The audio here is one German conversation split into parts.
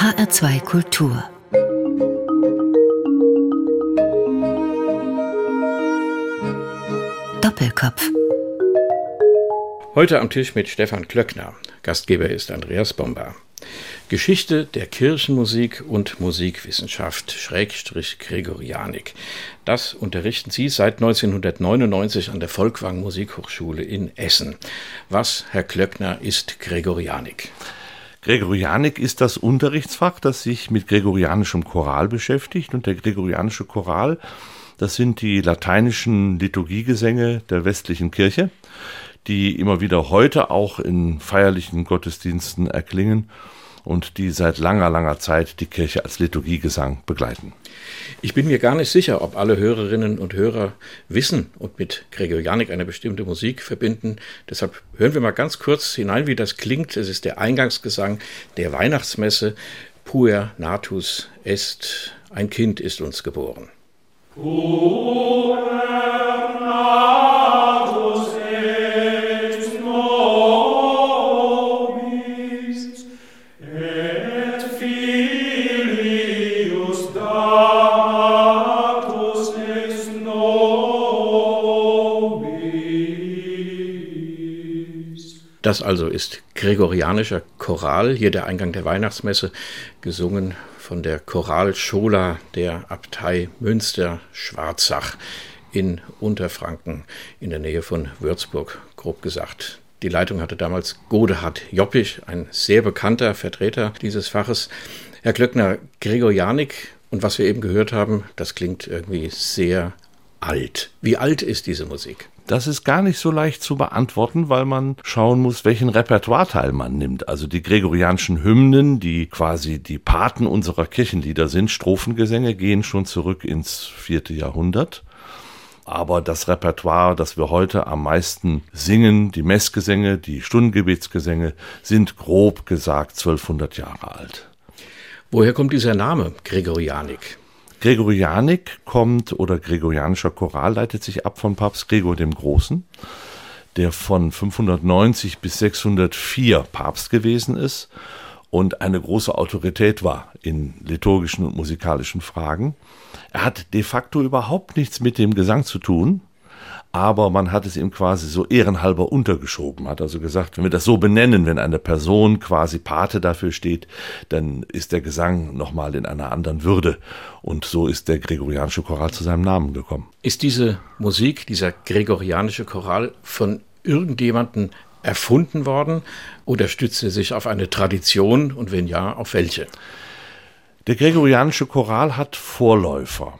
HR2 Kultur Doppelkopf Heute am Tisch mit Stefan Klöckner. Gastgeber ist Andreas Bomber. Geschichte der Kirchenmusik und Musikwissenschaft, Schrägstrich Gregorianik. Das unterrichten Sie seit 1999 an der Volkwang Musikhochschule in Essen. Was, Herr Klöckner, ist Gregorianik? Gregorianik ist das Unterrichtsfach, das sich mit gregorianischem Choral beschäftigt. Und der gregorianische Choral, das sind die lateinischen Liturgiegesänge der westlichen Kirche, die immer wieder heute auch in feierlichen Gottesdiensten erklingen und die seit langer, langer Zeit die Kirche als Liturgiegesang begleiten. Ich bin mir gar nicht sicher, ob alle Hörerinnen und Hörer wissen und mit Gregorianik eine bestimmte Musik verbinden. Deshalb hören wir mal ganz kurz hinein, wie das klingt. Es ist der Eingangsgesang der Weihnachtsmesse. Puer natus est, ein Kind ist uns geboren. Puer Das also ist gregorianischer Choral, hier der Eingang der Weihnachtsmesse, gesungen von der Choralschola der Abtei Münster-Schwarzach in Unterfranken in der Nähe von Würzburg, grob gesagt. Die Leitung hatte damals Godehard Joppich, ein sehr bekannter Vertreter dieses Faches. Herr Klöckner, Gregorianik und was wir eben gehört haben, das klingt irgendwie sehr alt. Wie alt ist diese Musik? Das ist gar nicht so leicht zu beantworten, weil man schauen muss, welchen Repertoireteil man nimmt. Also die gregorianischen Hymnen, die quasi die Paten unserer Kirchenlieder sind, Strophengesänge, gehen schon zurück ins vierte Jahrhundert. Aber das Repertoire, das wir heute am meisten singen, die Messgesänge, die Stundengebetsgesänge, sind grob gesagt 1200 Jahre alt. Woher kommt dieser Name Gregorianik? Gregorianik kommt oder gregorianischer Choral leitet sich ab von Papst Gregor dem Großen, der von 590 bis 604 Papst gewesen ist und eine große Autorität war in liturgischen und musikalischen Fragen. Er hat de facto überhaupt nichts mit dem Gesang zu tun, aber man hat es ihm quasi so ehrenhalber untergeschoben, hat also gesagt, wenn wir das so benennen, wenn eine Person quasi Pate dafür steht, dann ist der Gesang nochmal in einer anderen Würde. Und so ist der gregorianische Choral zu seinem Namen gekommen. Ist diese Musik, dieser gregorianische Choral von irgendjemandem erfunden worden oder stützt er sich auf eine Tradition und wenn ja, auf welche? Der gregorianische Choral hat Vorläufer.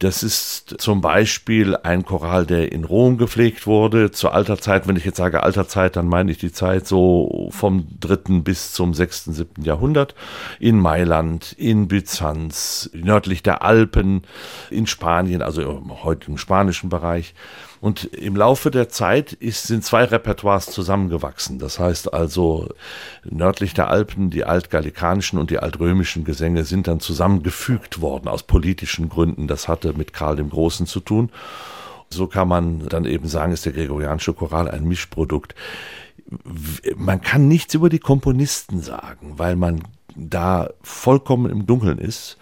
Das ist zum Beispiel ein Choral, der in Rom gepflegt wurde, zur alter Zeit. Wenn ich jetzt sage alter Zeit, dann meine ich die Zeit so vom dritten bis zum sechsten, siebten Jahrhundert. In Mailand, in Byzanz, nördlich der Alpen, in Spanien, also heute im spanischen Bereich. Und im Laufe der Zeit ist, sind zwei Repertoires zusammengewachsen. Das heißt also, nördlich der Alpen, die altgallikanischen und die altrömischen Gesänge sind dann zusammengefügt worden aus politischen Gründen. Das hatte mit Karl dem Großen zu tun. So kann man dann eben sagen, ist der gregorianische Choral ein Mischprodukt. Man kann nichts über die Komponisten sagen, weil man da vollkommen im Dunkeln ist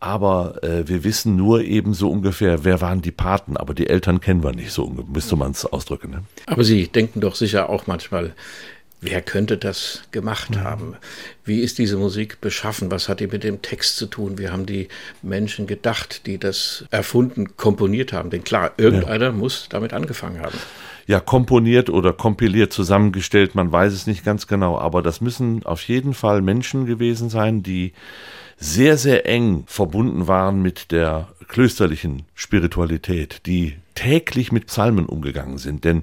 aber äh, wir wissen nur eben so ungefähr, wer waren die Paten, aber die Eltern kennen wir nicht, so müsste man es ausdrücken. Ne? Aber Sie denken doch sicher auch manchmal, wer könnte das gemacht ja. haben? Wie ist diese Musik beschaffen? Was hat die mit dem Text zu tun? Wie haben die Menschen gedacht, die das erfunden, komponiert haben? Denn klar, irgendeiner ja. muss damit angefangen haben ja komponiert oder kompiliert zusammengestellt, man weiß es nicht ganz genau, aber das müssen auf jeden Fall Menschen gewesen sein, die sehr, sehr eng verbunden waren mit der klösterlichen Spiritualität, die täglich mit Psalmen umgegangen sind. Denn,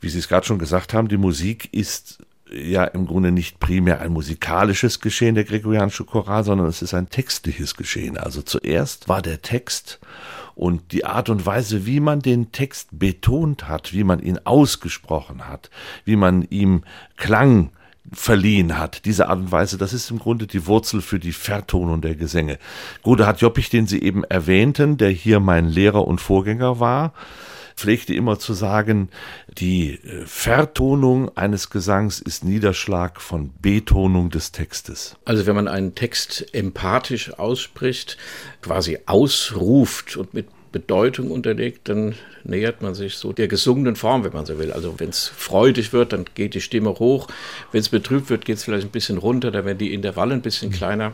wie Sie es gerade schon gesagt haben, die Musik ist ja im Grunde nicht primär ein musikalisches Geschehen, der gregorianische Choral, sondern es ist ein textliches Geschehen. Also zuerst war der Text und die Art und Weise, wie man den Text betont hat, wie man ihn ausgesprochen hat, wie man ihm Klang verliehen hat. Diese Art und Weise, das ist im Grunde die Wurzel für die Vertonung der Gesänge. Gode hat Joppich, den Sie eben erwähnten, der hier mein Lehrer und Vorgänger war, pflegte immer zu sagen, die äh, Vertonung eines Gesangs ist Niederschlag von Betonung des Textes. Also wenn man einen Text empathisch ausspricht, quasi ausruft und mit Bedeutung unterlegt, dann nähert man sich so der gesungenen Form, wenn man so will. Also wenn es freudig wird, dann geht die Stimme hoch. Wenn es betrübt wird, geht es vielleicht ein bisschen runter, da werden die Intervalle ein bisschen kleiner.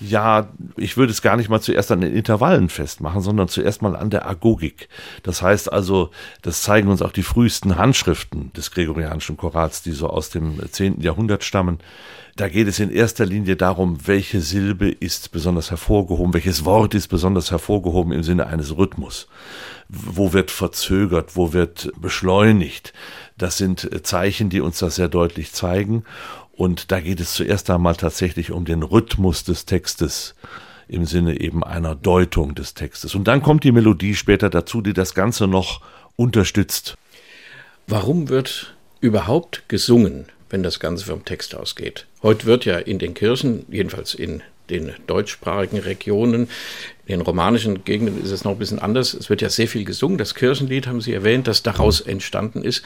Ja, ich würde es gar nicht mal zuerst an den Intervallen festmachen, sondern zuerst mal an der Agogik. Das heißt also, das zeigen uns auch die frühesten Handschriften des gregorianischen Chorals, die so aus dem 10. Jahrhundert stammen. Da geht es in erster Linie darum, welche Silbe ist besonders hervorgehoben, welches Wort ist besonders hervorgehoben im Sinne eines Rhythmus. Wo wird verzögert, wo wird beschleunigt. Das sind Zeichen, die uns das sehr deutlich zeigen. Und da geht es zuerst einmal tatsächlich um den Rhythmus des Textes im Sinne eben einer Deutung des Textes. Und dann kommt die Melodie später dazu, die das Ganze noch unterstützt. Warum wird überhaupt gesungen? Wenn das Ganze vom Text ausgeht. Heute wird ja in den Kirchen, jedenfalls in den deutschsprachigen Regionen, in den romanischen Gegenden ist es noch ein bisschen anders. Es wird ja sehr viel gesungen. Das Kirchenlied haben Sie erwähnt, das daraus entstanden ist.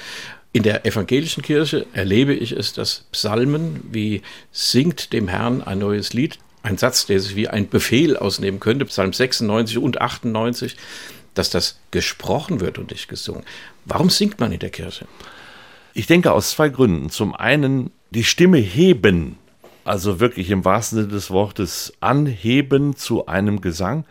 In der evangelischen Kirche erlebe ich es, dass Psalmen wie singt dem Herrn ein neues Lied, ein Satz, der sich wie ein Befehl ausnehmen könnte, Psalm 96 und 98, dass das gesprochen wird und nicht gesungen. Warum singt man in der Kirche? Ich denke aus zwei Gründen. Zum einen die Stimme heben, also wirklich im wahrsten Sinne des Wortes anheben zu einem Gesang.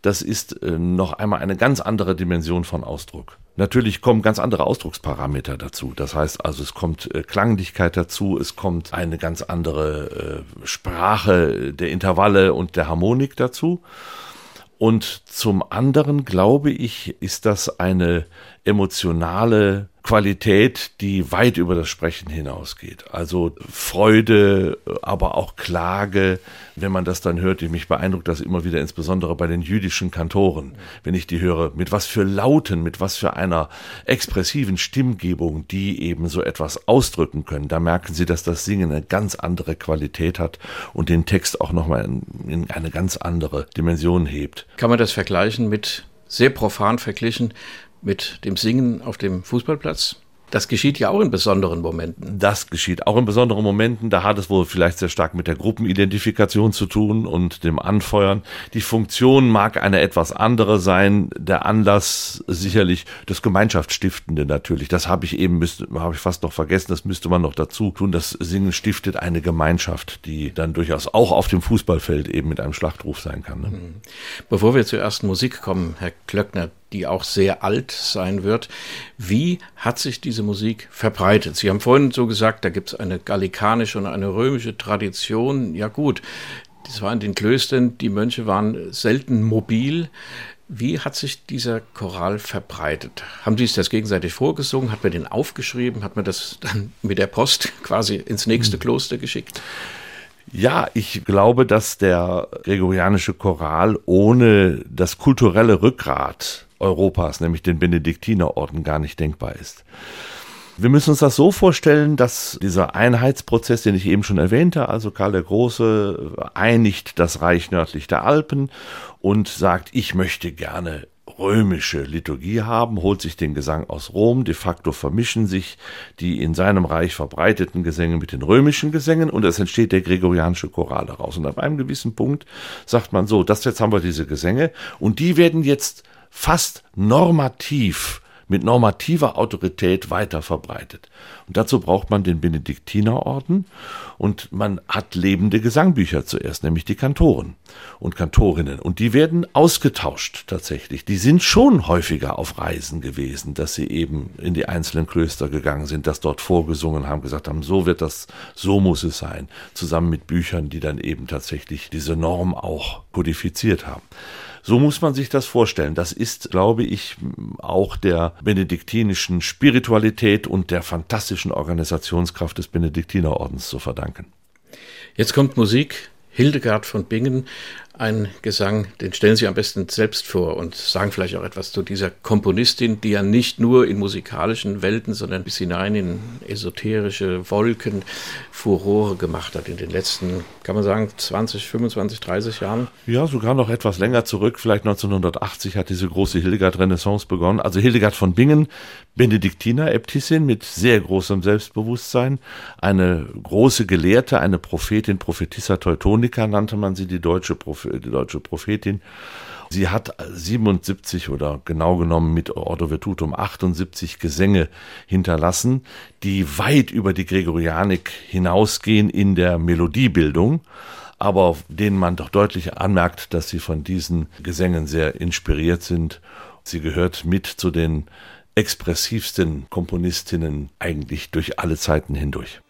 Das ist äh, noch einmal eine ganz andere Dimension von Ausdruck. Natürlich kommen ganz andere Ausdrucksparameter dazu. Das heißt also, es kommt äh, Klanglichkeit dazu, es kommt eine ganz andere äh, Sprache der Intervalle und der Harmonik dazu. Und zum anderen glaube ich, ist das eine emotionale Qualität, die weit über das Sprechen hinausgeht. Also Freude, aber auch Klage. Wenn man das dann hört, mich beeindruckt das immer wieder, insbesondere bei den jüdischen Kantoren, wenn ich die höre, mit was für Lauten, mit was für einer expressiven Stimmgebung, die eben so etwas ausdrücken können. Da merken Sie, dass das Singen eine ganz andere Qualität hat und den Text auch nochmal in, in eine ganz andere Dimension hebt. Kann man das vergleichen mit sehr profan verglichen mit dem Singen auf dem Fußballplatz? Das geschieht ja auch in besonderen Momenten. Das geschieht auch in besonderen Momenten. Da hat es wohl vielleicht sehr stark mit der Gruppenidentifikation zu tun und dem Anfeuern. Die Funktion mag eine etwas andere sein. Der Anlass sicherlich das Gemeinschaftsstiftende natürlich. Das habe ich eben, habe ich fast noch vergessen. Das müsste man noch dazu tun. Das Singen stiftet eine Gemeinschaft, die dann durchaus auch auf dem Fußballfeld eben mit einem Schlachtruf sein kann. Ne? Mhm. Bevor wir zur ersten Musik kommen, Herr Klöckner, die auch sehr alt sein wird. Wie hat sich diese Musik verbreitet? Sie haben vorhin so gesagt, da gibt es eine gallikanische und eine römische Tradition. Ja gut, das war in den Klöstern, die Mönche waren selten mobil. Wie hat sich dieser Choral verbreitet? Haben Sie sich das gegenseitig vorgesungen? Hat man den aufgeschrieben? Hat man das dann mit der Post quasi ins nächste hm. Kloster geschickt? Ja, ich glaube, dass der gregorianische Choral ohne das kulturelle Rückgrat Europas, nämlich den Benediktinerorden, gar nicht denkbar ist. Wir müssen uns das so vorstellen, dass dieser Einheitsprozess, den ich eben schon erwähnte, also Karl der Große einigt das Reich nördlich der Alpen und sagt, ich möchte gerne römische Liturgie haben, holt sich den Gesang aus Rom, de facto vermischen sich die in seinem Reich verbreiteten Gesänge mit den römischen Gesängen und es entsteht der gregorianische Choral daraus. Und ab einem gewissen Punkt sagt man so, das jetzt haben wir diese Gesänge und die werden jetzt fast normativ mit normativer Autorität weiter verbreitet. Und dazu braucht man den Benediktinerorden und man hat lebende Gesangbücher zuerst, nämlich die Kantoren und Kantorinnen. Und die werden ausgetauscht tatsächlich. Die sind schon häufiger auf Reisen gewesen, dass sie eben in die einzelnen Klöster gegangen sind, das dort vorgesungen haben, gesagt haben, so wird das, so muss es sein, zusammen mit Büchern, die dann eben tatsächlich diese Norm auch kodifiziert haben. So muss man sich das vorstellen. Das ist, glaube ich, auch der benediktinischen Spiritualität und der fantastischen Organisationskraft des Benediktinerordens zu verdanken. Jetzt kommt Musik. Hildegard von Bingen, ein Gesang, den stellen Sie am besten selbst vor und sagen vielleicht auch etwas zu dieser Komponistin, die ja nicht nur in musikalischen Welten, sondern bis hinein in esoterische Wolken Furore gemacht hat in den letzten, kann man sagen, 20, 25, 30 Jahren. Ja, sogar noch etwas länger zurück, vielleicht 1980 hat diese große Hildegard-Renaissance begonnen. Also Hildegard von Bingen, Benediktiner, Äbtissin mit sehr großem Selbstbewusstsein, eine große Gelehrte, eine Prophetin, Prophetissa Teutonica nannte man sie, die deutsche Prophetin die deutsche Prophetin. Sie hat 77 oder genau genommen mit Ordo Vetutum 78 Gesänge hinterlassen, die weit über die Gregorianik hinausgehen in der Melodiebildung, aber denen man doch deutlich anmerkt, dass sie von diesen Gesängen sehr inspiriert sind. Sie gehört mit zu den expressivsten Komponistinnen eigentlich durch alle Zeiten hindurch.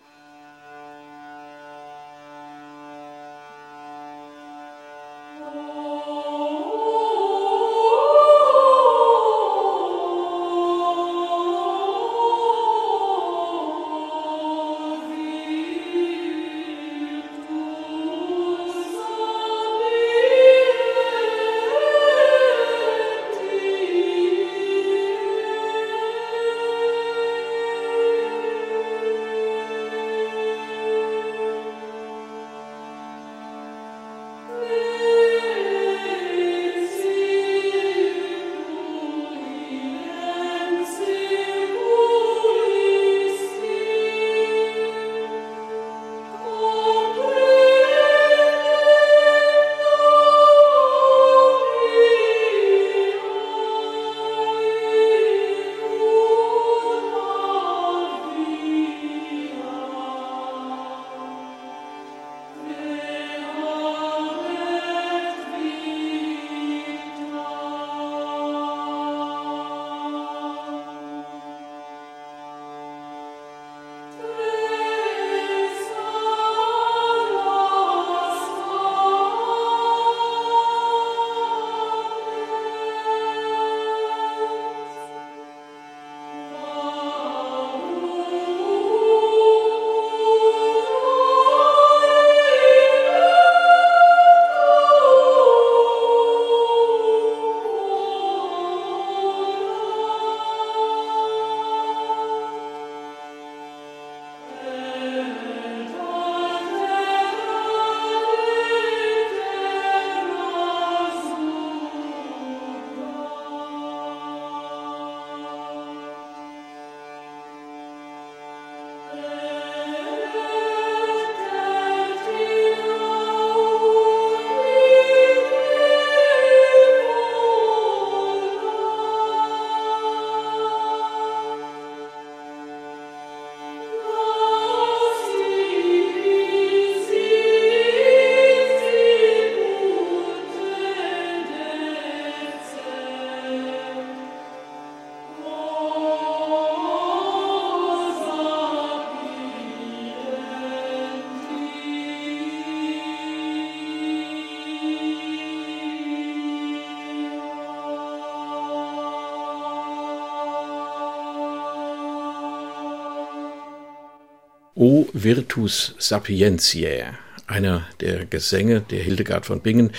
O Virtus Sapientiae, einer der Gesänge der Hildegard von Bingen,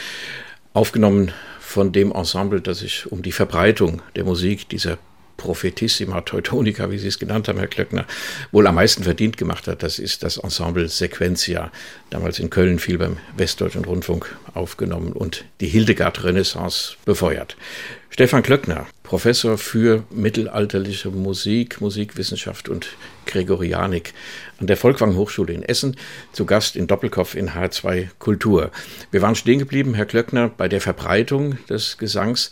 aufgenommen von dem Ensemble, das sich um die Verbreitung der Musik dieser Prophetissima Teutonica, wie Sie es genannt haben, Herr Klöckner, wohl am meisten verdient gemacht hat. Das ist das Ensemble Sequentia, damals in Köln viel beim Westdeutschen Rundfunk aufgenommen und die Hildegard-Renaissance befeuert. Stefan Klöckner, Professor für mittelalterliche Musik, Musikwissenschaft und Gregorianik an der Volkwang Hochschule in Essen, zu Gast in Doppelkopf in H2 Kultur. Wir waren stehen geblieben, Herr Klöckner, bei der Verbreitung des Gesangs.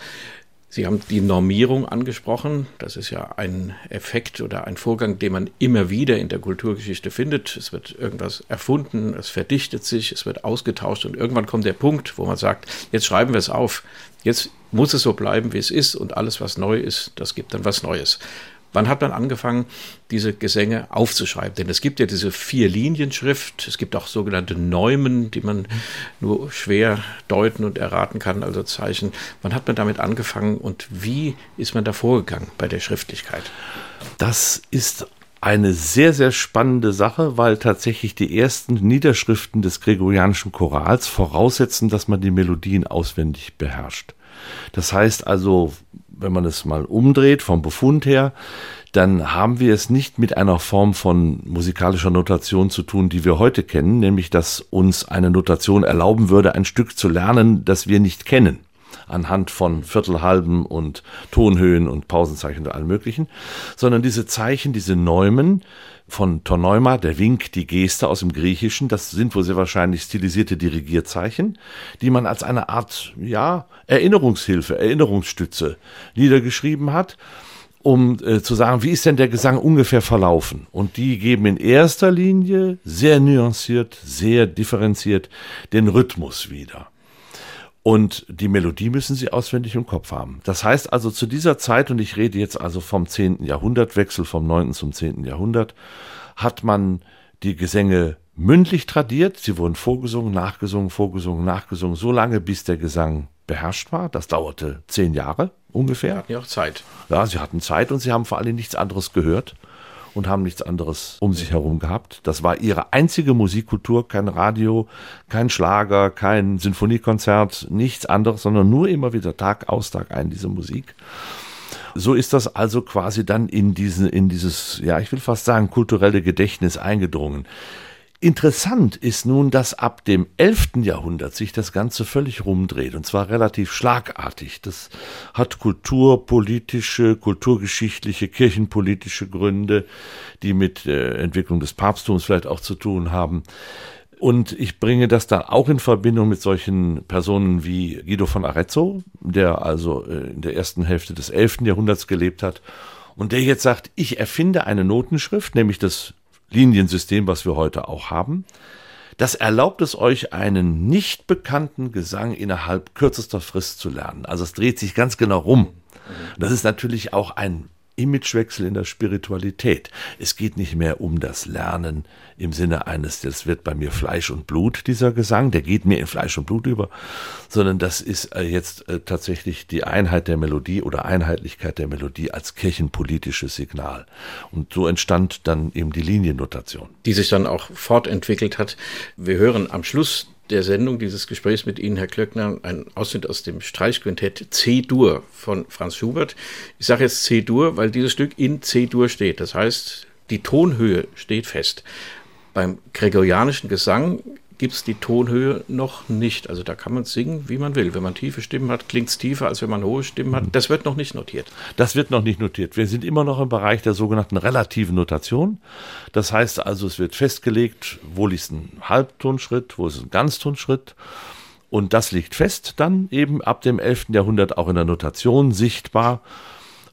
Sie haben die Normierung angesprochen. Das ist ja ein Effekt oder ein Vorgang, den man immer wieder in der Kulturgeschichte findet. Es wird irgendwas erfunden, es verdichtet sich, es wird ausgetauscht und irgendwann kommt der Punkt, wo man sagt, jetzt schreiben wir es auf. Jetzt muss es so bleiben, wie es ist und alles, was neu ist, das gibt dann was Neues. Wann hat man angefangen, diese Gesänge aufzuschreiben? Denn es gibt ja diese Vier-Linien-Schrift, es gibt auch sogenannte Neumen, die man nur schwer deuten und erraten kann, also Zeichen. Wann hat man damit angefangen und wie ist man da vorgegangen bei der Schriftlichkeit? Das ist eine sehr, sehr spannende Sache, weil tatsächlich die ersten Niederschriften des gregorianischen Chorals voraussetzen, dass man die Melodien auswendig beherrscht. Das heißt also, wenn man es mal umdreht vom Befund her, dann haben wir es nicht mit einer Form von musikalischer Notation zu tun, die wir heute kennen, nämlich dass uns eine Notation erlauben würde, ein Stück zu lernen, das wir nicht kennen anhand von Viertelhalben und Tonhöhen und Pausenzeichen und allem möglichen, sondern diese Zeichen, diese Neumen von Toneuma, der Wink, die Geste aus dem Griechischen, das sind wohl sehr wahrscheinlich stilisierte Dirigierzeichen, die man als eine Art, ja, Erinnerungshilfe, Erinnerungsstütze niedergeschrieben hat um äh, zu sagen, wie ist denn der Gesang ungefähr verlaufen? Und die geben in erster Linie sehr nuanciert, sehr differenziert den Rhythmus wieder. Und die Melodie müssen sie auswendig im Kopf haben. Das heißt also zu dieser Zeit, und ich rede jetzt also vom 10. Jahrhundertwechsel, vom 9. zum 10. Jahrhundert, hat man die Gesänge mündlich tradiert. Sie wurden vorgesungen, nachgesungen, vorgesungen, nachgesungen, so lange, bis der Gesang beherrscht war. Das dauerte zehn Jahre ungefähr. Sie hatten ja auch Zeit. Ja, sie hatten Zeit und sie haben vor allem nichts anderes gehört und haben nichts anderes um sich herum gehabt. Das war ihre einzige Musikkultur, kein Radio, kein Schlager, kein Sinfoniekonzert, nichts anderes, sondern nur immer wieder Tag aus, Tag ein diese Musik. So ist das also quasi dann in diese, in dieses, ja, ich will fast sagen, kulturelle Gedächtnis eingedrungen. Interessant ist nun, dass ab dem 11. Jahrhundert sich das Ganze völlig rumdreht und zwar relativ schlagartig. Das hat kulturpolitische, kulturgeschichtliche, kirchenpolitische Gründe, die mit der Entwicklung des Papsttums vielleicht auch zu tun haben. Und ich bringe das dann auch in Verbindung mit solchen Personen wie Guido von Arezzo, der also äh, in der ersten Hälfte des 11. Jahrhunderts gelebt hat und der jetzt sagt, ich erfinde eine Notenschrift, nämlich das Liniensystem, was wir heute auch haben. Das erlaubt es euch, einen nicht bekannten Gesang innerhalb kürzester Frist zu lernen. Also es dreht sich ganz genau rum. Das ist natürlich auch ein Imagewechsel in der Spiritualität. Es geht nicht mehr um das Lernen im Sinne eines, das wird bei mir Fleisch und Blut, dieser Gesang, der geht mir in Fleisch und Blut über, sondern das ist äh, jetzt äh, tatsächlich die Einheit der Melodie oder Einheitlichkeit der Melodie als kirchenpolitisches Signal. Und so entstand dann eben die Liniennotation. Die sich dann auch fortentwickelt hat. Wir hören am Schluss der Sendung dieses Gesprächs mit Ihnen, Herr Klöckner, ein Ausschnitt aus dem Streichquintett C-Dur von Franz Schubert. Ich sage jetzt C-Dur, weil dieses Stück in C-Dur steht. Das heißt, die Tonhöhe steht fest. Beim gregorianischen Gesang gibt es die Tonhöhe noch nicht. Also da kann man singen, wie man will. Wenn man tiefe Stimmen hat, klingt es tiefer, als wenn man hohe Stimmen hat. Das wird noch nicht notiert. Das wird noch nicht notiert. Wir sind immer noch im Bereich der sogenannten relativen Notation. Das heißt also, es wird festgelegt, wo liegt ein Halbtonschritt, wo ist ein Ganztonschritt. Und das liegt fest dann eben ab dem 11. Jahrhundert auch in der Notation sichtbar.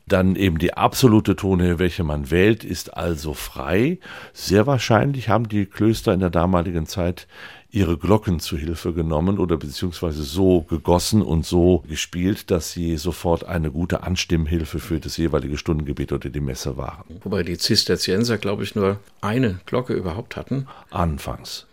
Dann eben die absolute Tonhöhe, welche man wählt, ist also frei. Sehr wahrscheinlich haben die Klöster in der damaligen Zeit ihre Glocken zu Hilfe genommen oder beziehungsweise so gegossen und so gespielt, dass sie sofort eine gute Anstimmhilfe für das jeweilige Stundengebet oder die Messe waren. Wobei die Zisterzienser, glaube ich, nur eine Glocke überhaupt hatten. Anfangs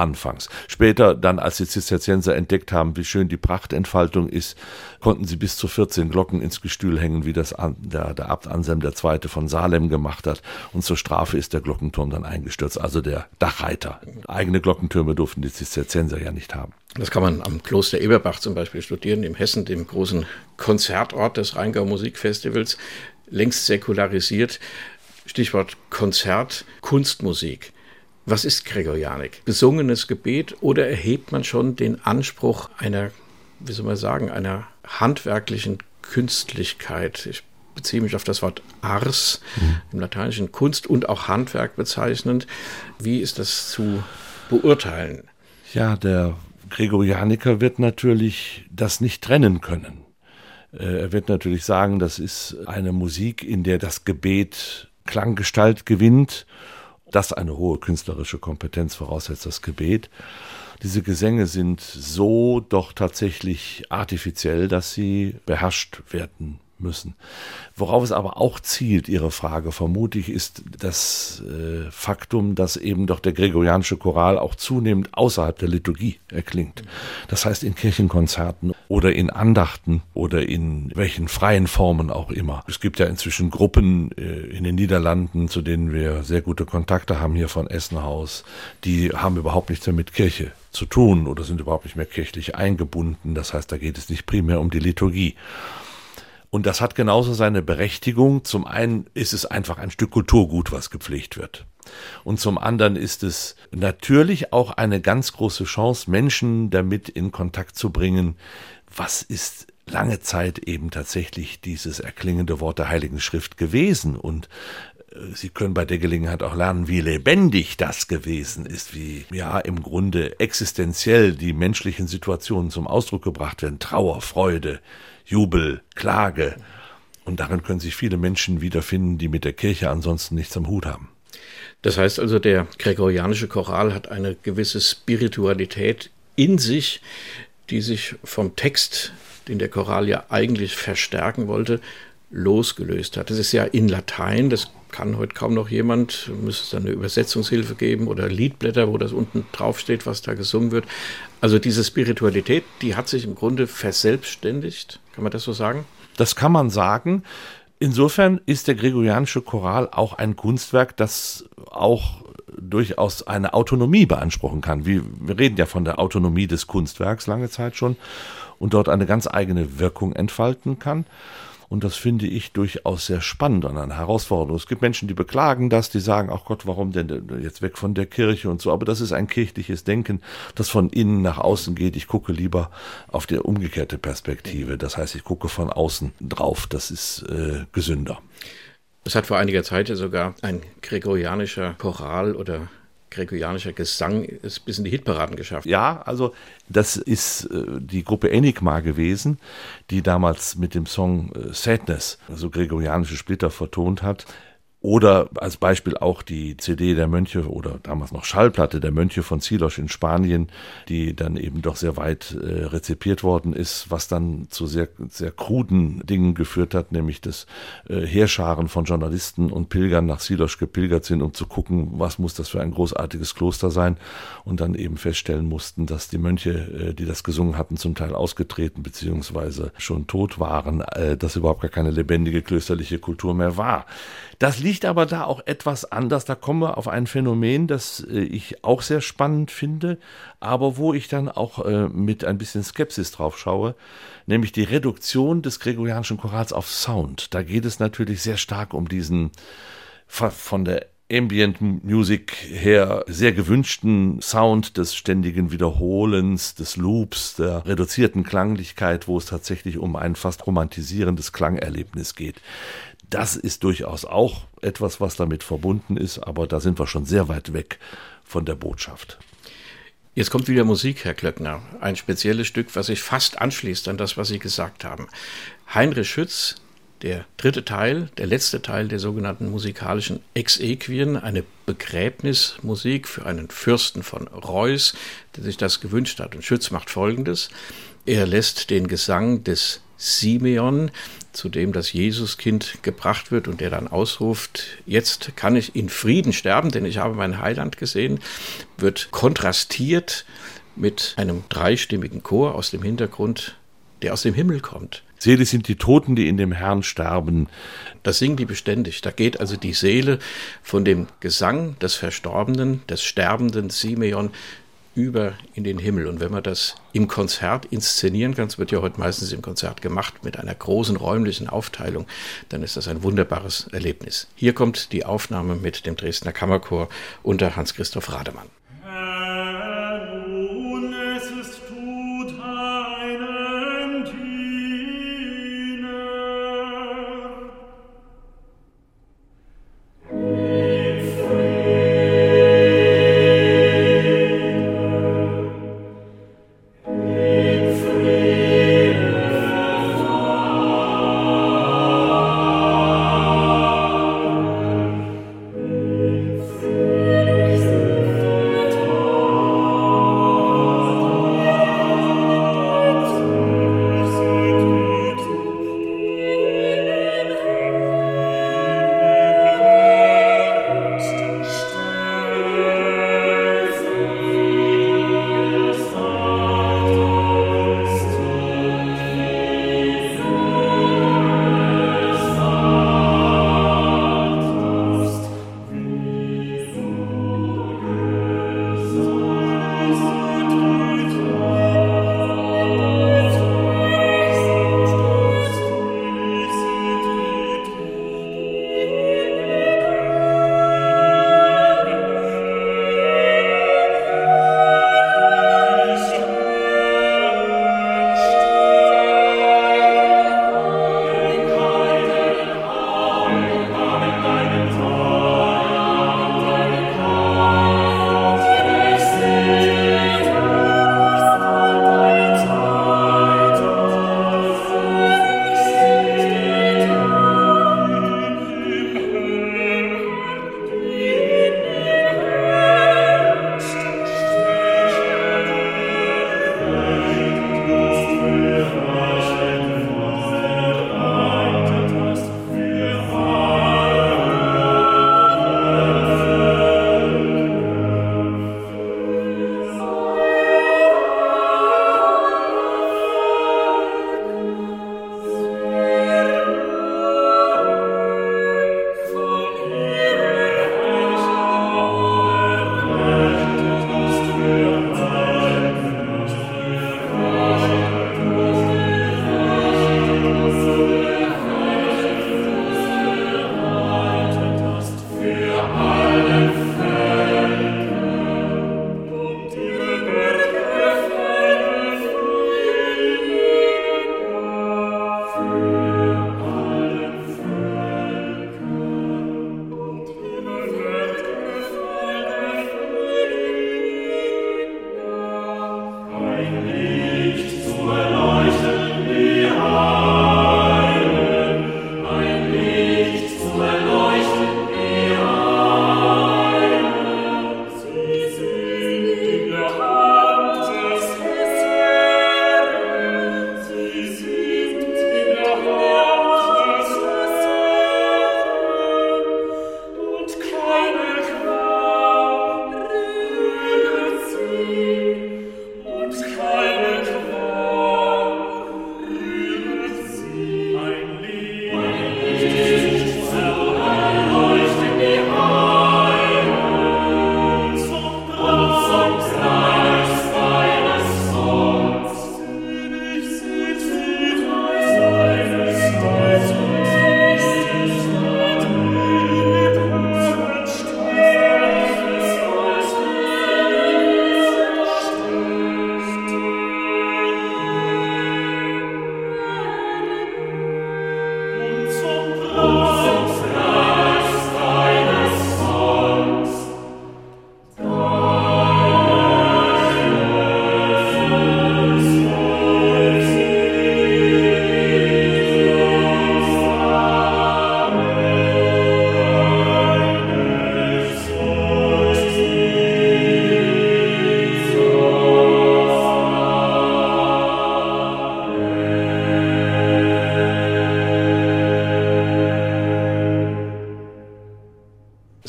anfangs. Später dann, als die Zisterzienser entdeckt haben, wie schön die Prachtentfaltung ist, konnten sie bis zu 14 Glocken ins Gestühl hängen, wie das der, der Abt Anselm II. von Salem gemacht hat. Und zur Strafe ist der Glockenturm dann eingestürzt, also der Dachreiter. Eigene Glockentürme durften die Zisterzienser ja nicht haben. Das kann man am Kloster Eberbach zum Beispiel studieren, im Hessen, dem großen Konzertort des Rheingau Musikfestivals, längst säkularisiert. Stichwort Konzert, Kunstmusik. Was ist Gregorianik? Besungenes Gebet oder erhebt man schon den Anspruch einer, wie soll man sagen, einer handwerklichen Künstlichkeit? Ich beziehe mich auf das Wort Ars, mhm. im lateinischen Kunst und auch Handwerk bezeichnend. Wie ist das zu beurteilen? Ja, der Gregorianiker wird natürlich das nicht trennen können. Äh, er wird natürlich sagen, das ist eine Musik, in der das Gebet Klanggestalt gewinnt das eine hohe künstlerische Kompetenz voraussetzt, das Gebet. Diese Gesänge sind so doch tatsächlich artifiziell, dass sie beherrscht werden müssen. Worauf es aber auch zielt, Ihre Frage vermutlich, ist das äh, Faktum, dass eben doch der gregorianische Choral auch zunehmend außerhalb der Liturgie erklingt. Das heißt in Kirchenkonzerten oder in Andachten oder in welchen freien Formen auch immer. Es gibt ja inzwischen Gruppen äh, in den Niederlanden, zu denen wir sehr gute Kontakte haben hier von Essenhaus. Die haben überhaupt nichts mehr mit Kirche zu tun oder sind überhaupt nicht mehr kirchlich eingebunden. Das heißt, da geht es nicht primär um die Liturgie. Und das hat genauso seine Berechtigung. Zum einen ist es einfach ein Stück Kulturgut, was gepflegt wird. Und zum anderen ist es natürlich auch eine ganz große Chance, Menschen damit in Kontakt zu bringen, was ist lange Zeit eben tatsächlich dieses erklingende Wort der Heiligen Schrift gewesen. Und äh, Sie können bei der Gelegenheit auch lernen, wie lebendig das gewesen ist, wie ja im Grunde existenziell die menschlichen Situationen zum Ausdruck gebracht werden. Trauer, Freude, Jubel, Klage. Und darin können sich viele Menschen wiederfinden, die mit der Kirche ansonsten nichts am Hut haben. Das heißt also, der gregorianische Choral hat eine gewisse Spiritualität in sich, die sich vom Text, den der Choral ja eigentlich verstärken wollte, losgelöst hat. Das ist ja in Latein, das kann heute kaum noch jemand, müsste es dann eine Übersetzungshilfe geben oder Liedblätter, wo das unten draufsteht, was da gesungen wird. Also diese Spiritualität, die hat sich im Grunde verselbstständigt, kann man das so sagen? Das kann man sagen. Insofern ist der gregorianische Choral auch ein Kunstwerk, das auch durchaus eine Autonomie beanspruchen kann. Wir, wir reden ja von der Autonomie des Kunstwerks lange Zeit schon und dort eine ganz eigene Wirkung entfalten kann. Und das finde ich durchaus sehr spannend und eine Herausforderung. Es gibt Menschen, die beklagen das, die sagen, ach Gott, warum denn jetzt weg von der Kirche und so. Aber das ist ein kirchliches Denken, das von innen nach außen geht. Ich gucke lieber auf die umgekehrte Perspektive. Das heißt, ich gucke von außen drauf. Das ist äh, gesünder. Es hat vor einiger Zeit sogar ein gregorianischer Choral oder gregorianischer Gesang es bis in die Hitparaden geschafft. Ja, also das ist äh, die Gruppe Enigma gewesen, die damals mit dem Song äh, Sadness, also gregorianische Splitter vertont hat. Oder als Beispiel auch die CD der Mönche oder damals noch Schallplatte der Mönche von Zilos in Spanien, die dann eben doch sehr weit äh, rezipiert worden ist, was dann zu sehr, sehr kruden Dingen geführt hat, nämlich dass äh, Heerscharen von Journalisten und Pilgern nach Silos gepilgert sind, um zu gucken, was muss das für ein großartiges Kloster sein und dann eben feststellen mussten, dass die Mönche, äh, die das gesungen hatten, zum Teil ausgetreten beziehungsweise schon tot waren, äh, dass überhaupt gar keine lebendige klösterliche Kultur mehr war. Das liegt aber da auch etwas anders. Da kommen wir auf ein Phänomen, das äh, ich auch sehr spannend finde, aber wo ich dann auch äh, mit ein bisschen Skepsis drauf schaue, nämlich die Reduktion des gregorianischen Chorals auf Sound. Da geht es natürlich sehr stark um diesen von der Ambient Music her sehr gewünschten Sound des ständigen Wiederholens, des Loops, der reduzierten Klanglichkeit, wo es tatsächlich um ein fast romantisierendes Klangerlebnis geht. Das ist durchaus auch etwas, was damit verbunden ist, aber da sind wir schon sehr weit weg von der Botschaft. Jetzt kommt wieder Musik, Herr Klöckner. Ein spezielles Stück, was sich fast anschließt an das, was Sie gesagt haben. Heinrich Schütz, der dritte Teil, der letzte Teil der sogenannten musikalischen Exequien, eine Begräbnismusik für einen Fürsten von Reuß, der sich das gewünscht hat. Und Schütz macht Folgendes. Er lässt den Gesang des Simeon, zu dem das Jesuskind gebracht wird und der dann ausruft, jetzt kann ich in Frieden sterben, denn ich habe mein Heiland gesehen, wird kontrastiert mit einem dreistimmigen Chor aus dem Hintergrund, der aus dem Himmel kommt. Selig sind die Toten, die in dem Herrn sterben. Das singen die beständig. Da geht also die Seele von dem Gesang des Verstorbenen, des sterbenden Simeon über in den Himmel. Und wenn man das im Konzert inszenieren kann, das wird ja heute meistens im Konzert gemacht mit einer großen räumlichen Aufteilung, dann ist das ein wunderbares Erlebnis. Hier kommt die Aufnahme mit dem Dresdner Kammerchor unter Hans-Christoph Rademann.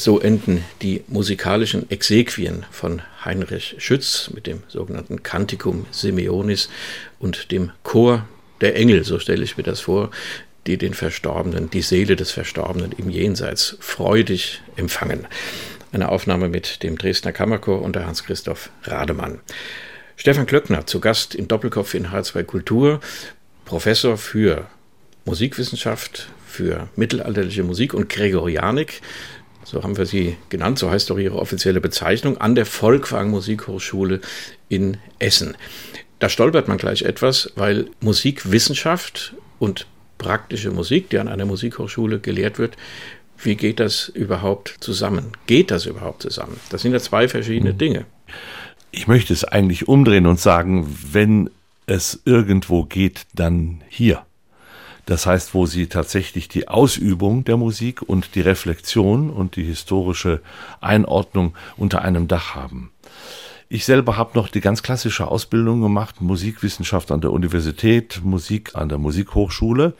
So enden die musikalischen Exequien von Heinrich Schütz mit dem sogenannten Canticum Simeonis und dem Chor der Engel, so stelle ich mir das vor, die den Verstorbenen, die Seele des Verstorbenen im Jenseits freudig empfangen. Eine Aufnahme mit dem Dresdner Kammerchor unter Hans-Christoph Rademann. Stefan Klöckner zu Gast in Doppelkopf in H2 Kultur, Professor für Musikwissenschaft, für mittelalterliche Musik und Gregorianik so haben wir sie genannt, so heißt doch ihre offizielle Bezeichnung, an der Volkwang Musikhochschule in Essen. Da stolpert man gleich etwas, weil Musikwissenschaft und praktische Musik, die an einer Musikhochschule gelehrt wird, wie geht das überhaupt zusammen? Geht das überhaupt zusammen? Das sind ja zwei verschiedene Dinge. Ich möchte es eigentlich umdrehen und sagen, wenn es irgendwo geht, dann hier. Das heißt, wo sie tatsächlich die Ausübung der Musik und die Reflexion und die historische Einordnung unter einem Dach haben. Ich selber habe noch die ganz klassische Ausbildung gemacht, Musikwissenschaft an der Universität, Musik an der Musikhochschule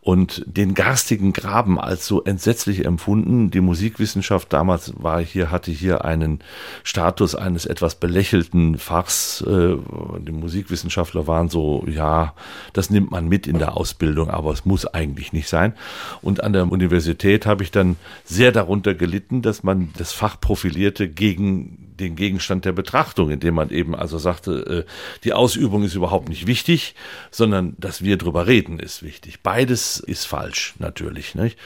und den garstigen Graben als so entsetzlich empfunden. Die Musikwissenschaft damals war hier, hatte hier einen Status eines etwas belächelten Fachs. Äh, die Musikwissenschaftler waren so, ja, das nimmt man mit in der Ausbildung, aber es muss eigentlich nicht sein. Und an der Universität habe ich dann sehr darunter gelitten, dass man das Fach profilierte gegen den Gegenstand der Betrachtung, indem man eben also sagte, äh, die Ausübung ist überhaupt nicht wichtig, sondern dass wir drüber reden ist wichtig. Beides ist falsch natürlich nicht?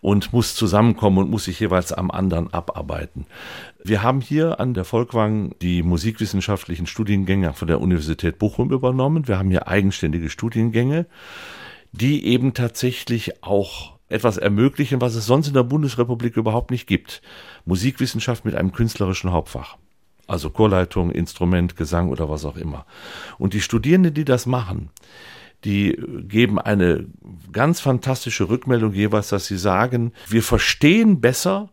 und muss zusammenkommen und muss sich jeweils am anderen abarbeiten. Wir haben hier an der Volkwang die musikwissenschaftlichen Studiengänge von der Universität Bochum übernommen. Wir haben hier eigenständige Studiengänge, die eben tatsächlich auch etwas ermöglichen, was es sonst in der Bundesrepublik überhaupt nicht gibt. Musikwissenschaft mit einem künstlerischen Hauptfach. Also Chorleitung, Instrument, Gesang oder was auch immer. Und die Studierenden, die das machen, die geben eine ganz fantastische Rückmeldung jeweils, dass sie sagen, wir verstehen besser,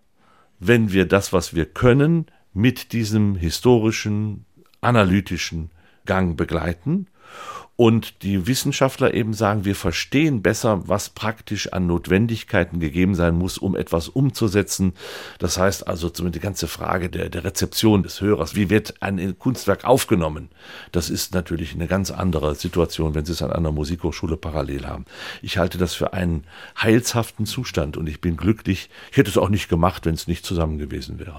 wenn wir das, was wir können, mit diesem historischen, analytischen Gang begleiten und die Wissenschaftler eben sagen, wir verstehen besser, was praktisch an Notwendigkeiten gegeben sein muss, um etwas umzusetzen. Das heißt also die ganze Frage der, der Rezeption des Hörers, wie wird ein Kunstwerk aufgenommen? Das ist natürlich eine ganz andere Situation, wenn Sie es an einer Musikhochschule parallel haben. Ich halte das für einen heilshaften Zustand und ich bin glücklich. Ich hätte es auch nicht gemacht, wenn es nicht zusammen gewesen wäre.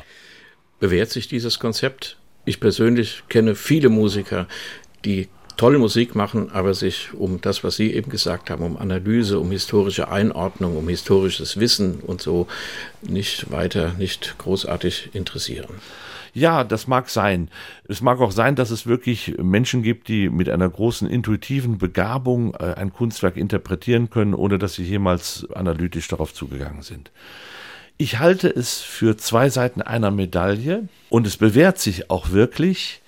Bewährt sich dieses Konzept? Ich persönlich kenne viele Musiker, die tolle Musik machen, aber sich um das, was Sie eben gesagt haben, um Analyse, um historische Einordnung, um historisches Wissen und so nicht weiter, nicht großartig interessieren. Ja, das mag sein. Es mag auch sein, dass es wirklich Menschen gibt, die mit einer großen intuitiven Begabung äh, ein Kunstwerk interpretieren können, ohne dass sie jemals analytisch darauf zugegangen sind. Ich halte es für zwei Seiten einer Medaille und es bewährt sich auch wirklich,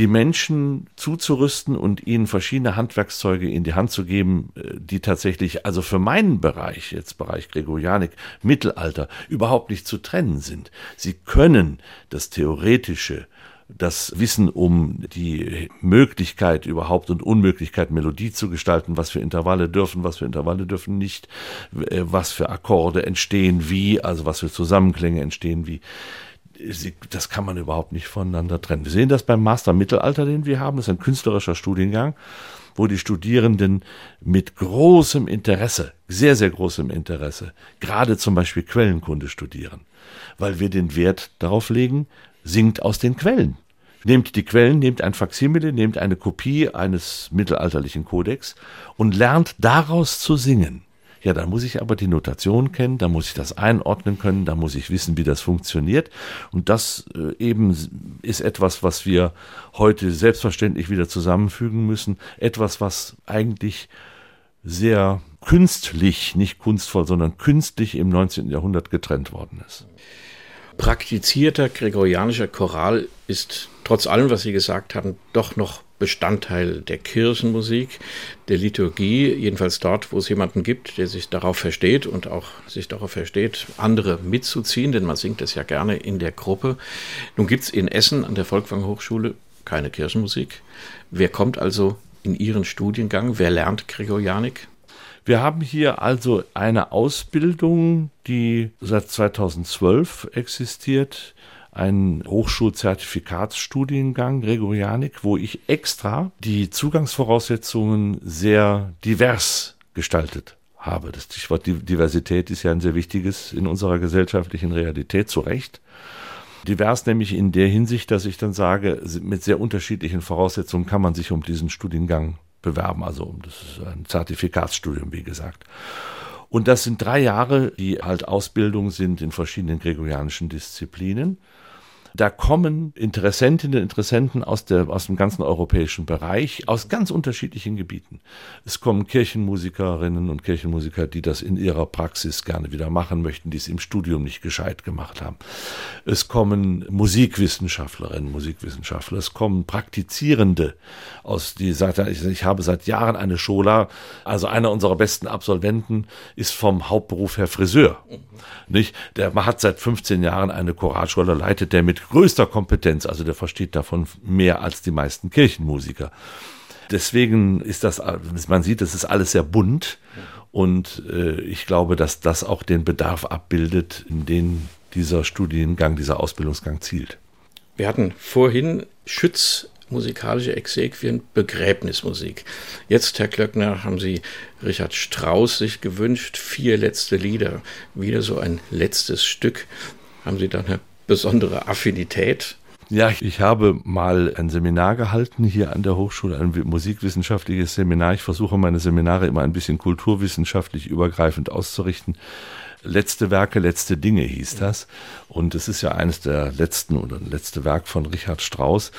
die Menschen zuzurüsten und ihnen verschiedene Handwerkszeuge in die Hand zu geben, äh, die tatsächlich, also für meinen Bereich, jetzt Bereich Gregorianik, Mittelalter, überhaupt nicht zu trennen sind. Sie können das Theoretische, das Wissen um die Möglichkeit überhaupt und Unmöglichkeit, Melodie zu gestalten, was für Intervalle dürfen, was für Intervalle dürfen nicht, äh, was für Akkorde entstehen wie, also was für Zusammenklänge entstehen wie. Das kann man überhaupt nicht voneinander trennen. Wir sehen das beim Master Mittelalter, den wir haben. Das ist ein künstlerischer Studiengang, wo die Studierenden mit großem Interesse, sehr, sehr großem Interesse, gerade zum Beispiel Quellenkunde studieren, weil wir den Wert darauf legen, singt aus den Quellen. Nehmt die Quellen, nehmt ein Faksimile, nehmt eine Kopie eines mittelalterlichen Kodex und lernt daraus zu singen. Ja, dann muss ich aber die Notation kennen, da muss ich das einordnen können, da muss ich wissen, wie das funktioniert. Und das äh, eben ist etwas, was wir heute selbstverständlich wieder zusammenfügen müssen. Etwas, was eigentlich sehr künstlich, nicht kunstvoll, sondern künstlich im 19. Jahrhundert getrennt worden ist praktizierter gregorianischer Choral ist trotz allem, was Sie gesagt haben, doch noch Bestandteil der Kirchenmusik, der Liturgie, jedenfalls dort, wo es jemanden gibt, der sich darauf versteht und auch sich darauf versteht, andere mitzuziehen, denn man singt es ja gerne in der Gruppe. Nun gibt es in Essen an der Volkwang Hochschule keine Kirchenmusik. Wer kommt also in Ihren Studiengang? Wer lernt Gregorianik? Wir haben hier also eine Ausbildung, die seit 2012 existiert, ein Hochschulzertifikatsstudiengang Gregorianik, wo ich extra die Zugangsvoraussetzungen sehr divers gestaltet habe. Das Stichwort Diversität ist ja ein sehr wichtiges in unserer gesellschaftlichen Realität, zu Recht. Divers nämlich in der Hinsicht, dass ich dann sage, mit sehr unterschiedlichen Voraussetzungen kann man sich um diesen Studiengang bewerben. Also das ist ein Zertifikatsstudium, wie gesagt. Und das sind drei Jahre, die halt Ausbildung sind in verschiedenen gregorianischen Disziplinen. Da kommen Interessentinnen und Interessenten aus, der, aus dem ganzen europäischen Bereich, aus ganz unterschiedlichen Gebieten. Es kommen Kirchenmusikerinnen und Kirchenmusiker, die das in ihrer Praxis gerne wieder machen möchten, die es im Studium nicht gescheit gemacht haben. Es kommen Musikwissenschaftlerinnen, Musikwissenschaftler, es kommen Praktizierende aus die seit, ich habe seit Jahren eine Schola, also einer unserer besten Absolventen ist vom Hauptberuf her Friseur. Nicht? Der hat seit 15 Jahren eine Choralschule, leitet der mit größter Kompetenz, also der versteht davon mehr als die meisten Kirchenmusiker. Deswegen ist das, man sieht, das ist alles sehr bunt und äh, ich glaube, dass das auch den Bedarf abbildet, in den dieser Studiengang, dieser Ausbildungsgang zielt. Wir hatten vorhin Schütz musikalische Exequien, Begräbnismusik. Jetzt, Herr Klöckner, haben Sie Richard Strauss sich gewünscht, vier letzte Lieder, wieder so ein letztes Stück. Haben Sie da eine besondere Affinität? Ja, ich habe mal ein Seminar gehalten hier an der Hochschule, ein musikwissenschaftliches Seminar. Ich versuche meine Seminare immer ein bisschen kulturwissenschaftlich übergreifend auszurichten. Letzte Werke, letzte Dinge hieß das. Und es ist ja eines der letzten oder letzte Werk von Richard Strauss.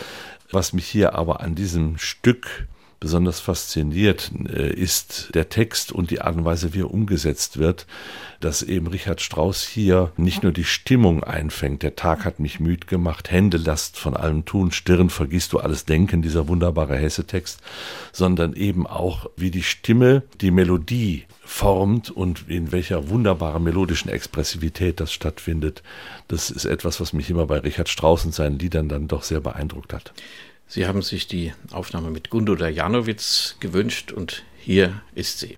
Was mich hier aber an diesem Stück besonders fasziniert, äh, ist der Text und die Art und Weise, wie er umgesetzt wird, dass eben Richard Strauss hier nicht nur die Stimmung einfängt, der Tag hat mich müd gemacht, Hände lasst von allem tun, Stirn vergisst du alles Denken, dieser wunderbare Hesse-Text, sondern eben auch, wie die Stimme die Melodie formt und in welcher wunderbaren melodischen Expressivität das stattfindet. Das ist etwas, was mich immer bei Richard Strauss und seinen Liedern dann doch sehr beeindruckt hat. Sie haben sich die Aufnahme mit Gundula Janowitz gewünscht und hier ist sie.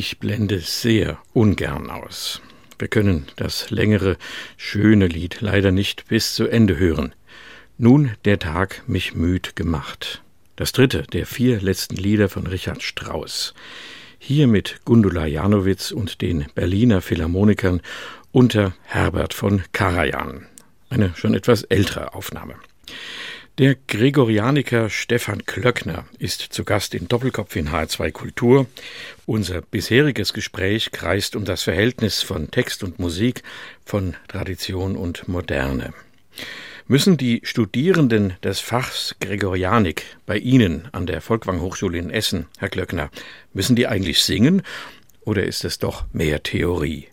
Ich blende sehr ungern aus. Wir können das längere, schöne Lied leider nicht bis zu Ende hören. Nun der Tag mich müd gemacht. Das dritte der vier letzten Lieder von Richard Strauss. Hier mit Gundula Janowitz und den Berliner Philharmonikern unter Herbert von Karajan. Eine schon etwas ältere Aufnahme. Der Gregorianiker Stefan Klöckner ist zu Gast in Doppelkopf in H2 Kultur. Unser bisheriges Gespräch kreist um das Verhältnis von Text und Musik, von Tradition und Moderne. Müssen die Studierenden des Fachs Gregorianik bei Ihnen an der Volkwang Hochschule in Essen, Herr Klöckner, müssen die eigentlich singen oder ist es doch mehr Theorie?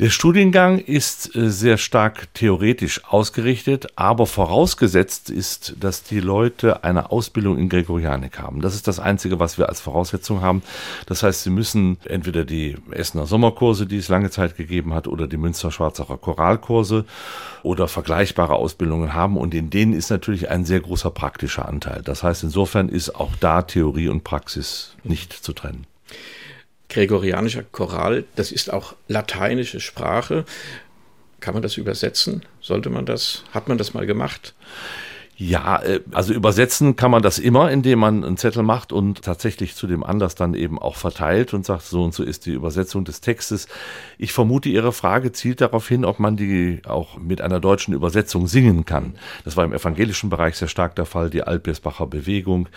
Der Studiengang ist äh, sehr stark theoretisch ausgerichtet, aber vorausgesetzt ist, dass die Leute eine Ausbildung in Gregorianik haben. Das ist das Einzige, was wir als Voraussetzung haben. Das heißt, sie müssen entweder die Essener Sommerkurse, die es lange Zeit gegeben hat, oder die Münster-Schwarzacher Choralkurse oder vergleichbare Ausbildungen haben. Und in denen ist natürlich ein sehr großer praktischer Anteil. Das heißt, insofern ist auch da Theorie und Praxis nicht zu trennen gregorianischer Choral, das ist auch lateinische Sprache. Kann man das übersetzen? Sollte man das? Hat man das mal gemacht? Ja, äh, also übersetzen kann man das immer, indem man einen Zettel macht und tatsächlich zu dem Anlass dann eben auch verteilt und sagt, so und so ist die Übersetzung des Textes. Ich vermute, Ihre Frage zielt darauf hin, ob man die auch mit einer deutschen Übersetzung singen kann. Das war im evangelischen Bereich sehr stark der Fall, die Altbirsbacher Bewegung,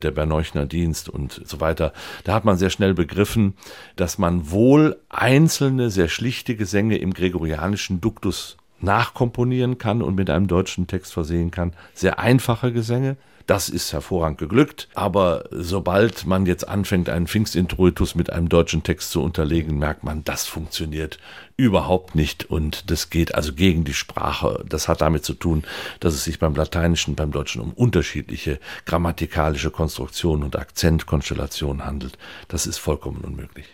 der Berneuchner Dienst und so weiter. Da hat man sehr schnell begriffen, dass man wohl einzelne, sehr schlichte Gesänge im gregorianischen Duktus nachkomponieren kann und mit einem deutschen Text versehen kann. Sehr einfache Gesänge. Das ist hervorragend geglückt. Aber sobald man jetzt anfängt, einen Pfingstintroitus mit einem deutschen Text zu unterlegen, merkt man, das funktioniert überhaupt nicht. Und das geht also gegen die Sprache. Das hat damit zu tun, dass es sich beim Lateinischen, beim Deutschen um unterschiedliche grammatikalische Konstruktionen und Akzentkonstellationen handelt. Das ist vollkommen unmöglich.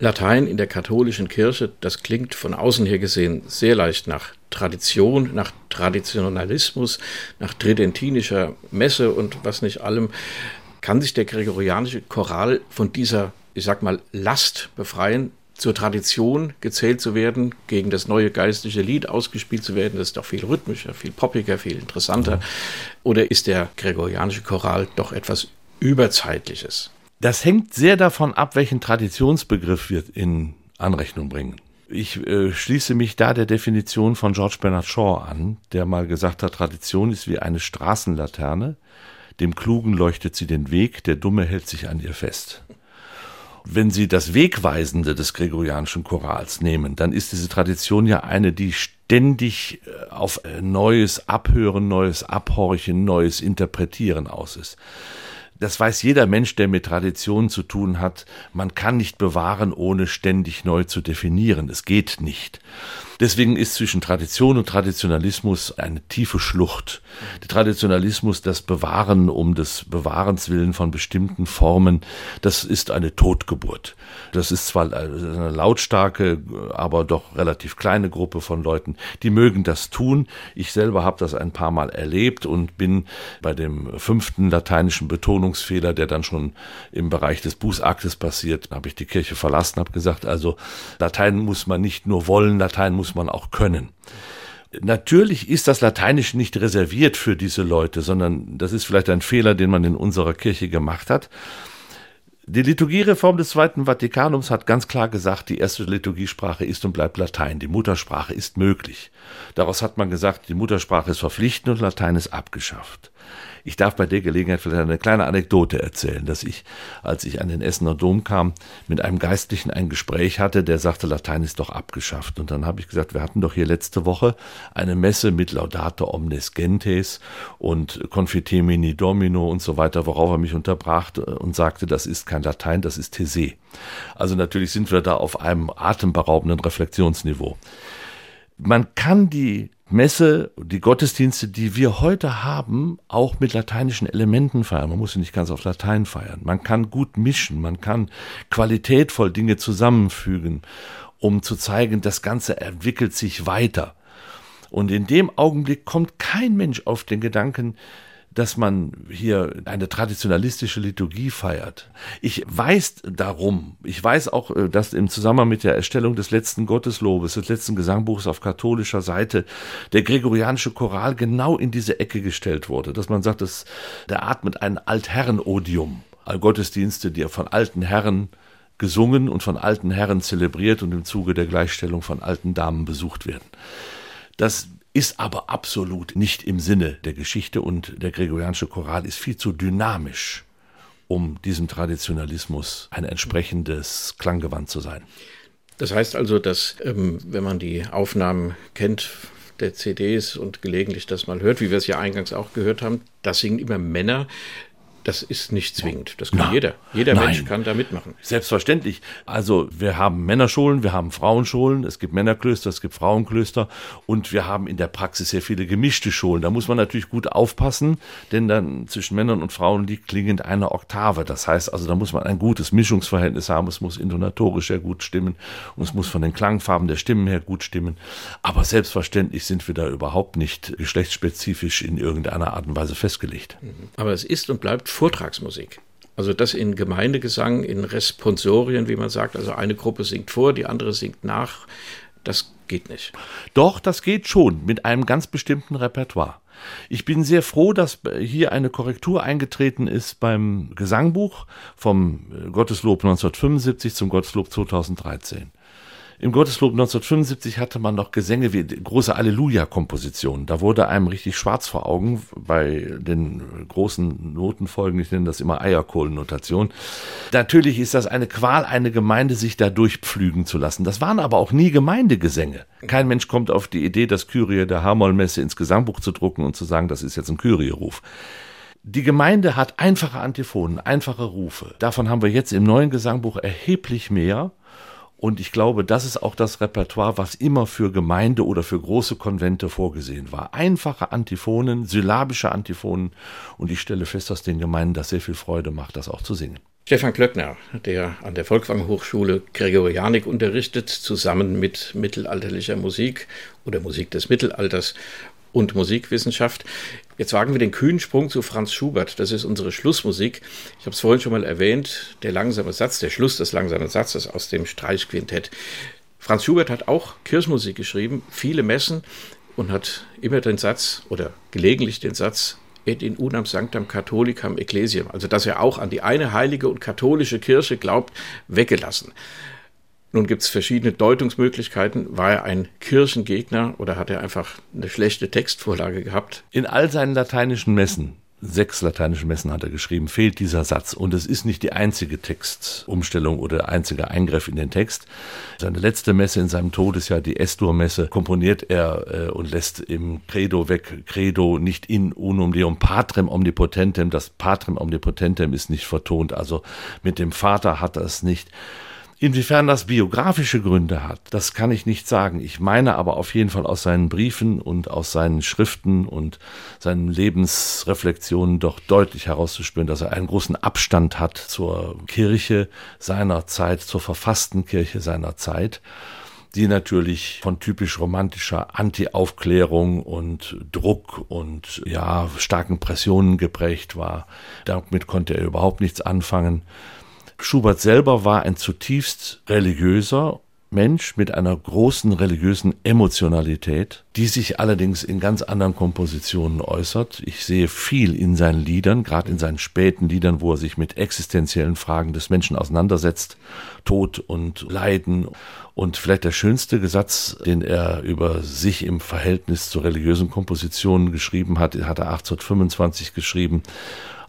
Latein in der katholischen Kirche, das klingt von außen her gesehen sehr leicht nach Tradition, nach Traditionalismus, nach tridentinischer Messe und was nicht allem. Kann sich der gregorianische Choral von dieser, ich sag mal, Last befreien, zur Tradition gezählt zu werden, gegen das neue geistliche Lied ausgespielt zu werden? Das ist doch viel rhythmischer, viel poppiger, viel interessanter. Oder ist der gregorianische Choral doch etwas Überzeitliches? Das hängt sehr davon ab, welchen Traditionsbegriff wir in Anrechnung bringen. Ich äh, schließe mich da der Definition von George Bernard Shaw an, der mal gesagt hat, Tradition ist wie eine Straßenlaterne, dem Klugen leuchtet sie den Weg, der Dumme hält sich an ihr fest. Wenn Sie das Wegweisende des gregorianischen Chorals nehmen, dann ist diese Tradition ja eine, die ständig äh, auf äh, neues Abhören, neues Abhorchen, neues Interpretieren aus ist das weiß jeder Mensch, der mit Traditionen zu tun hat, man kann nicht bewahren, ohne ständig neu zu definieren. Es geht nicht. Deswegen ist zwischen Tradition und Traditionalismus eine tiefe Schlucht. Der Traditionalismus, das Bewahren um des Bewahrens willen von bestimmten Formen, das ist eine Totgeburt. Das ist zwar eine lautstarke, aber doch relativ kleine Gruppe von Leuten, die mögen das tun. Ich selber habe das ein paar Mal erlebt und bin bei dem fünften lateinischen Betonungsfehler, der dann schon im Bereich des Bußaktes passiert, habe ich die Kirche verlassen, habe gesagt, also Latein muss man nicht nur wollen, Latein muss muss man auch können. Natürlich ist das Lateinische nicht reserviert für diese Leute, sondern das ist vielleicht ein Fehler, den man in unserer Kirche gemacht hat. Die Liturgiereform des Zweiten Vatikanums hat ganz klar gesagt, die erste Liturgiesprache ist und bleibt Latein. Die Muttersprache ist möglich. Daraus hat man gesagt, die Muttersprache ist verpflichtend und Latein ist abgeschafft. Ich darf bei der Gelegenheit vielleicht eine kleine Anekdote erzählen, dass ich, als ich an den Essener Dom kam, mit einem Geistlichen ein Gespräch hatte, der sagte, Latein ist doch abgeschafft. Und dann habe ich gesagt, wir hatten doch hier letzte Woche eine Messe mit Laudate omnes gentes und Confitemini domino und so weiter, worauf er mich unterbrach und sagte, das ist kein Latein, das ist These. Also natürlich sind wir da auf einem atemberaubenden Reflexionsniveau. Man kann die Messe, die Gottesdienste, die wir heute haben, auch mit lateinischen Elementen feiern. Man muss sie nicht ganz auf Latein feiern. Man kann gut mischen, man kann qualitätvoll Dinge zusammenfügen, um zu zeigen, das Ganze entwickelt sich weiter. Und in dem Augenblick kommt kein Mensch auf den Gedanken, dass man hier eine traditionalistische Liturgie feiert. Ich weiß darum, ich weiß auch, äh, dass im Zusammenhang mit der Erstellung des letzten Gotteslobes, des letzten Gesangbuchs auf katholischer Seite, der gregorianische Choral genau in diese Ecke gestellt wurde, dass man sagt, dass der atmet ein Altherrenodium. Gottesdienste, die von alten Herren gesungen und von alten Herren zelebriert und im Zuge der Gleichstellung von alten Damen besucht werden. Das ist aber absolut nicht im Sinne der Geschichte und der gregorianische Choral ist viel zu dynamisch, um diesem Traditionalismus ein entsprechendes Klanggewand zu sein. Das heißt also, dass ähm, wenn man die Aufnahmen kennt der CDs und gelegentlich das mal hört, wie wir es ja eingangs auch gehört haben, das singen immer Männer. Das ist nicht zwingend. Das kann Na, jeder. Jeder nein. Mensch kann da mitmachen. Selbstverständlich. Also wir haben Männerschulen, wir haben Frauenschulen, es gibt Männerklöster, es gibt Frauenklöster und wir haben in der Praxis sehr viele gemischte Schulen. Da muss man natürlich gut aufpassen, denn dann zwischen Männern und Frauen liegt klingend eine Oktave. Das heißt also, da muss man ein gutes Mischungsverhältnis haben. Es muss intonatorisch sehr gut stimmen und es muss von den Klangfarben der Stimmen her gut stimmen. Aber selbstverständlich sind wir da überhaupt nicht geschlechtsspezifisch in irgendeiner Art und Weise festgelegt. Aber es ist und bleibt Vortragsmusik. Also das in Gemeindegesang, in Responsorien, wie man sagt, also eine Gruppe singt vor, die andere singt nach, das geht nicht. Doch, das geht schon mit einem ganz bestimmten Repertoire. Ich bin sehr froh, dass hier eine Korrektur eingetreten ist beim Gesangbuch vom Gotteslob 1975 zum Gotteslob 2013. Im Gotteslob 1975 hatte man noch Gesänge wie große Alleluja-Kompositionen. Da wurde einem richtig schwarz vor Augen bei den großen Notenfolgen. Ich nenne das immer Eierkohlennotation. Natürlich ist das eine Qual, eine Gemeinde sich da durchpflügen zu lassen. Das waren aber auch nie Gemeindegesänge. Kein Mensch kommt auf die Idee, das Kyrie der Hamollmesse ins Gesangbuch zu drucken und zu sagen, das ist jetzt ein Kyrie-Ruf. Die Gemeinde hat einfache Antiphonen, einfache Rufe. Davon haben wir jetzt im neuen Gesangbuch erheblich mehr. Und ich glaube, das ist auch das Repertoire, was immer für Gemeinde oder für große Konvente vorgesehen war. Einfache Antiphonen, syllabische Antiphonen. Und ich stelle fest, dass den Gemeinden das sehr viel Freude macht, das auch zu singen. Stefan Klöckner, der an der Volkwang Hochschule Gregorianik unterrichtet, zusammen mit mittelalterlicher Musik oder Musik des Mittelalters und Musikwissenschaft. Jetzt wagen wir den kühnen Sprung zu Franz Schubert. Das ist unsere Schlussmusik. Ich habe es vorhin schon mal erwähnt. Der langsame Satz, der Schluss des langsamen Satzes aus dem Streichquintett. Franz Schubert hat auch Kirchenmusik geschrieben, viele Messen und hat immer den Satz oder gelegentlich den Satz et in unam sanctam catholicam ecclesiam, also dass er auch an die eine heilige und katholische Kirche glaubt, weggelassen. Nun gibt es verschiedene Deutungsmöglichkeiten. War er ein Kirchengegner oder hat er einfach eine schlechte Textvorlage gehabt? In all seinen lateinischen Messen, sechs lateinische Messen hat er geschrieben, fehlt dieser Satz. Und es ist nicht die einzige Textumstellung oder der einzige Eingriff in den Text. Seine letzte Messe in seinem Todesjahr, die Estor-Messe, komponiert er äh, und lässt im Credo weg, Credo nicht in unum deum patrem omnipotentem. Das patrem omnipotentem ist nicht vertont. Also mit dem Vater hat er es nicht. Inwiefern das biografische Gründe hat, das kann ich nicht sagen. Ich meine aber auf jeden Fall aus seinen Briefen und aus seinen Schriften und seinen Lebensreflexionen doch deutlich herauszuspüren, dass er einen großen Abstand hat zur Kirche seiner Zeit, zur verfassten Kirche seiner Zeit die natürlich von typisch romantischer Anti-Aufklärung und Druck und ja, starken Pressionen geprägt war. Damit konnte er überhaupt nichts anfangen. Schubert selber war ein zutiefst religiöser Mensch mit einer großen religiösen Emotionalität, die sich allerdings in ganz anderen Kompositionen äußert. Ich sehe viel in seinen Liedern, gerade in seinen späten Liedern, wo er sich mit existenziellen Fragen des Menschen auseinandersetzt, Tod und Leiden. Und vielleicht der schönste Gesatz, den er über sich im Verhältnis zu religiösen Kompositionen geschrieben hat, hat er 1825 geschrieben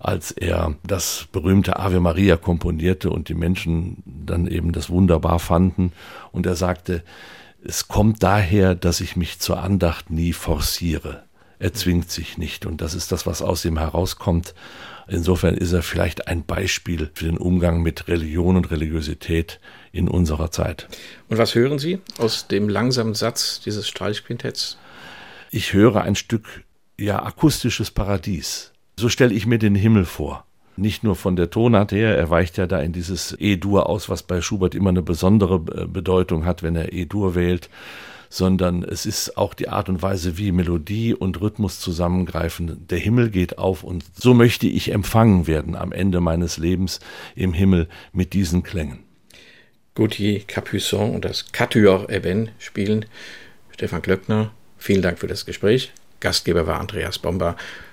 als er das berühmte Ave Maria komponierte und die Menschen dann eben das wunderbar fanden. Und er sagte, es kommt daher, dass ich mich zur Andacht nie forciere. Er zwingt sich nicht. Und das ist das, was aus ihm herauskommt. Insofern ist er vielleicht ein Beispiel für den Umgang mit Religion und Religiosität in unserer Zeit. Und was hören Sie aus dem langsamen Satz dieses Streichquintetts? Ich höre ein Stück ja akustisches Paradies. So stelle ich mir den Himmel vor. Nicht nur von der Tonart her, er weicht ja da in dieses E-Dur aus, was bei Schubert immer eine besondere äh, Bedeutung hat, wenn er E-Dur wählt, sondern es ist auch die Art und Weise, wie Melodie und Rhythmus zusammengreifen. Der Himmel geht auf und so möchte ich empfangen werden am Ende meines Lebens im Himmel mit diesen Klängen. Gauthier Capuçon und das Quatuor Eben spielen. Stefan Klöckner, vielen Dank für das Gespräch. Gastgeber war Andreas Bomber.